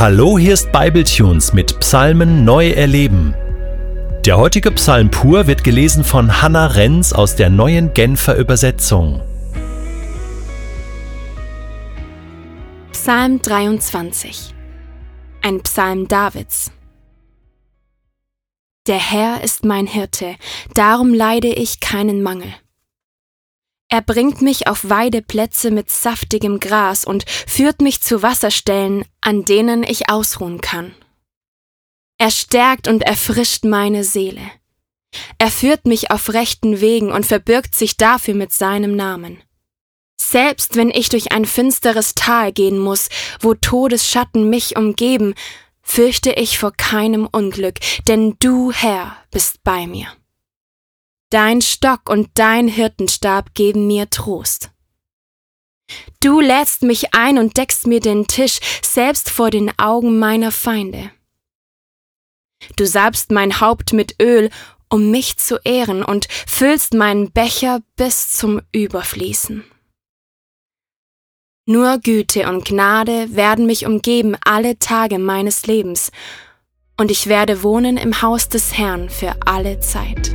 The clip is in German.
Hallo, hier ist Bibletunes mit Psalmen neu erleben. Der heutige Psalm pur wird gelesen von Hannah Renz aus der neuen Genfer Übersetzung. Psalm 23 Ein Psalm Davids Der Herr ist mein Hirte, darum leide ich keinen Mangel. Er bringt mich auf Weideplätze mit saftigem Gras und führt mich zu Wasserstellen, an denen ich ausruhen kann. Er stärkt und erfrischt meine Seele. Er führt mich auf rechten Wegen und verbirgt sich dafür mit seinem Namen. Selbst wenn ich durch ein finsteres Tal gehen muss, wo Todesschatten mich umgeben, fürchte ich vor keinem Unglück, denn du, Herr, bist bei mir. Dein Stock und dein Hirtenstab geben mir Trost. Du lädst mich ein und deckst mir den Tisch, selbst vor den Augen meiner Feinde. Du salbst mein Haupt mit Öl, um mich zu ehren, und füllst meinen Becher bis zum Überfließen. Nur Güte und Gnade werden mich umgeben alle Tage meines Lebens, und ich werde wohnen im Haus des Herrn für alle Zeit.